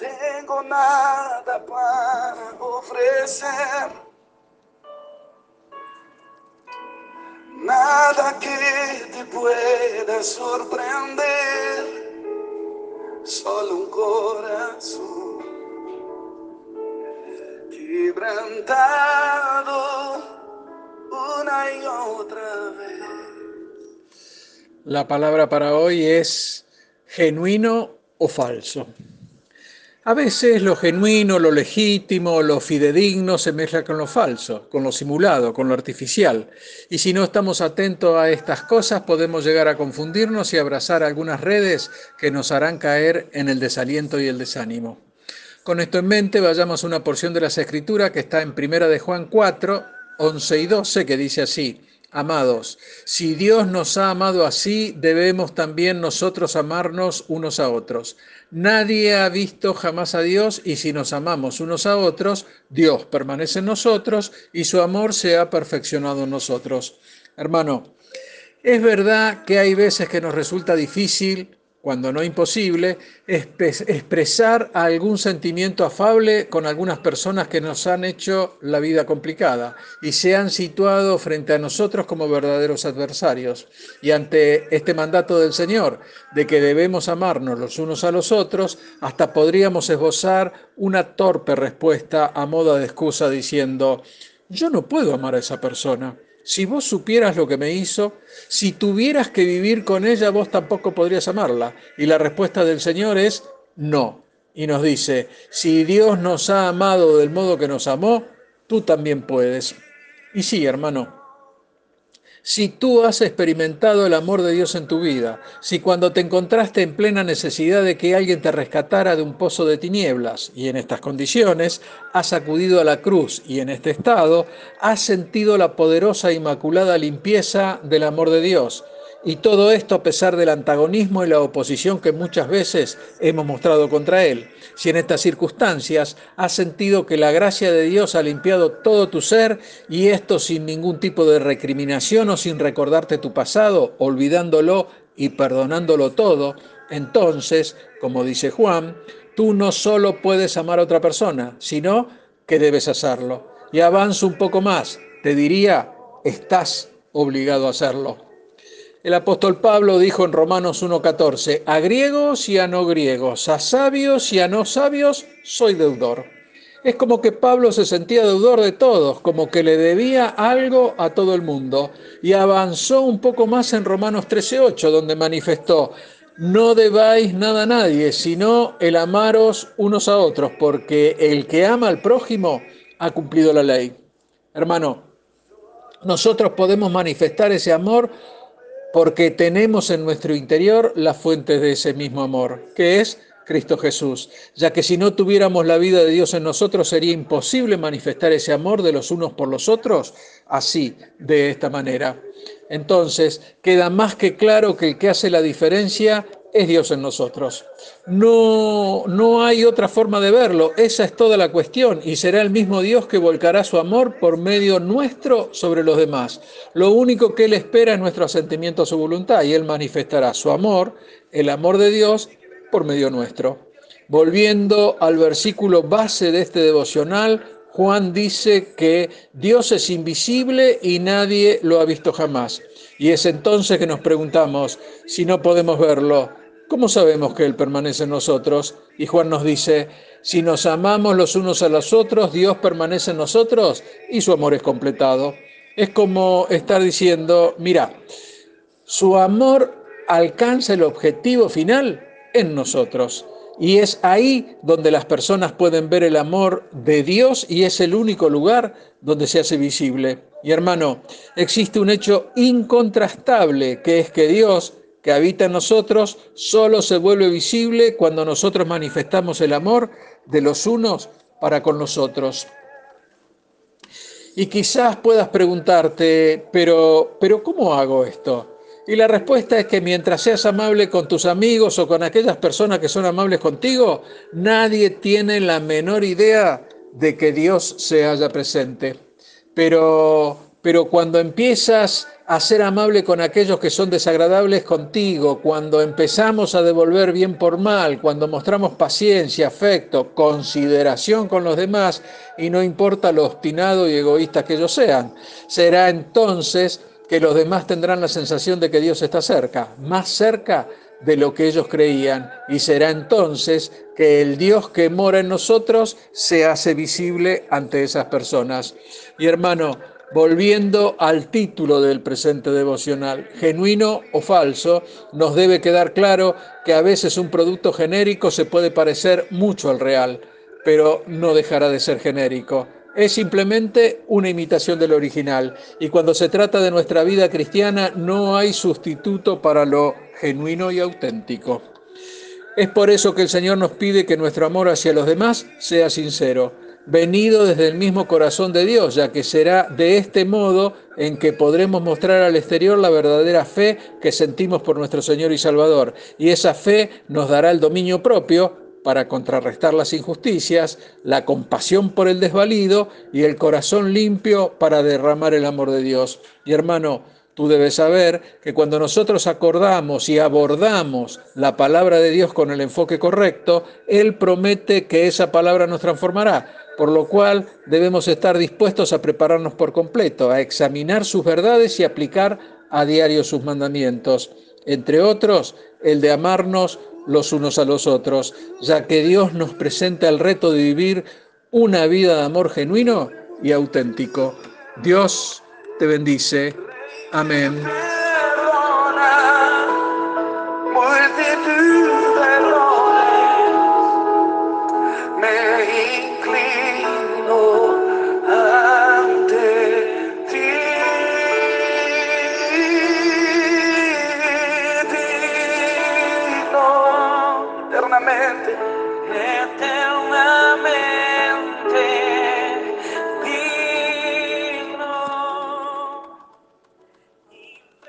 tengo nada para ofrecer. Nada que te pueda sorprender. Solo un corazón quebrantado una y otra vez. La palabra para hoy es genuino o falso. A veces lo genuino, lo legítimo, lo fidedigno se mezcla con lo falso, con lo simulado, con lo artificial. Y si no estamos atentos a estas cosas, podemos llegar a confundirnos y abrazar algunas redes que nos harán caer en el desaliento y el desánimo. Con esto en mente, vayamos a una porción de las Escrituras que está en Primera de Juan 4, 11 y 12, que dice así. Amados, si Dios nos ha amado así, debemos también nosotros amarnos unos a otros. Nadie ha visto jamás a Dios y si nos amamos unos a otros, Dios permanece en nosotros y su amor se ha perfeccionado en nosotros. Hermano, es verdad que hay veces que nos resulta difícil cuando no imposible, expresar algún sentimiento afable con algunas personas que nos han hecho la vida complicada y se han situado frente a nosotros como verdaderos adversarios. Y ante este mandato del Señor de que debemos amarnos los unos a los otros, hasta podríamos esbozar una torpe respuesta a modo de excusa diciendo, yo no puedo amar a esa persona si vos supieras lo que me hizo, si tuvieras que vivir con ella, vos tampoco podrías amarla. Y la respuesta del Señor es no. Y nos dice, si Dios nos ha amado del modo que nos amó, tú también puedes. Y sí, hermano, si tú has experimentado el amor de Dios en tu vida, si cuando te encontraste en plena necesidad de que alguien te rescatara de un pozo de tinieblas y en estas condiciones has acudido a la cruz y en este estado has sentido la poderosa e inmaculada limpieza del amor de Dios, y todo esto a pesar del antagonismo y la oposición que muchas veces hemos mostrado contra Él. Si en estas circunstancias has sentido que la gracia de Dios ha limpiado todo tu ser y esto sin ningún tipo de recriminación o sin recordarte tu pasado, olvidándolo y perdonándolo todo, entonces, como dice Juan, tú no solo puedes amar a otra persona, sino que debes hacerlo. Y avanzo un poco más, te diría, estás obligado a hacerlo. El apóstol Pablo dijo en Romanos 1.14, a griegos y a no griegos, a sabios y a no sabios, soy deudor. Es como que Pablo se sentía deudor de todos, como que le debía algo a todo el mundo. Y avanzó un poco más en Romanos 13.8, donde manifestó, no debáis nada a nadie, sino el amaros unos a otros, porque el que ama al prójimo ha cumplido la ley. Hermano, nosotros podemos manifestar ese amor porque tenemos en nuestro interior la fuente de ese mismo amor, que es Cristo Jesús, ya que si no tuviéramos la vida de Dios en nosotros sería imposible manifestar ese amor de los unos por los otros así, de esta manera. Entonces, queda más que claro que el que hace la diferencia es Dios en nosotros. No, no hay otra forma de verlo, esa es toda la cuestión y será el mismo Dios que volcará su amor por medio nuestro sobre los demás. Lo único que Él espera es nuestro asentimiento a su voluntad y Él manifestará su amor, el amor de Dios, por medio nuestro. Volviendo al versículo base de este devocional, Juan dice que Dios es invisible y nadie lo ha visto jamás. Y es entonces que nos preguntamos, si no podemos verlo, ¿cómo sabemos que Él permanece en nosotros? Y Juan nos dice, si nos amamos los unos a los otros, Dios permanece en nosotros y su amor es completado. Es como estar diciendo, mira, su amor alcanza el objetivo final en nosotros. Y es ahí donde las personas pueden ver el amor de Dios y es el único lugar donde se hace visible. Y hermano, existe un hecho incontrastable, que es que Dios, que habita en nosotros, solo se vuelve visible cuando nosotros manifestamos el amor de los unos para con los otros. Y quizás puedas preguntarte, pero, pero ¿cómo hago esto? Y la respuesta es que mientras seas amable con tus amigos o con aquellas personas que son amables contigo, nadie tiene la menor idea de que Dios se haya presente. Pero, pero cuando empiezas a ser amable con aquellos que son desagradables contigo, cuando empezamos a devolver bien por mal, cuando mostramos paciencia, afecto, consideración con los demás, y no importa lo obstinado y egoístas que ellos sean, será entonces que los demás tendrán la sensación de que Dios está cerca, más cerca de lo que ellos creían, y será entonces que el Dios que mora en nosotros se hace visible ante esas personas. Y hermano, volviendo al título del presente devocional, genuino o falso, nos debe quedar claro que a veces un producto genérico se puede parecer mucho al real, pero no dejará de ser genérico. Es simplemente una imitación del original y cuando se trata de nuestra vida cristiana no hay sustituto para lo genuino y auténtico. Es por eso que el Señor nos pide que nuestro amor hacia los demás sea sincero venido desde el mismo corazón de Dios, ya que será de este modo en que podremos mostrar al exterior la verdadera fe que sentimos por nuestro Señor y Salvador. Y esa fe nos dará el dominio propio para contrarrestar las injusticias, la compasión por el desvalido y el corazón limpio para derramar el amor de Dios. Y hermano, Tú debes saber que cuando nosotros acordamos y abordamos la palabra de Dios con el enfoque correcto, Él promete que esa palabra nos transformará por lo cual debemos estar dispuestos a prepararnos por completo, a examinar sus verdades y aplicar a diario sus mandamientos, entre otros el de amarnos los unos a los otros, ya que Dios nos presenta el reto de vivir una vida de amor genuino y auténtico. Dios te bendice. Amén. eternamente. eternamente.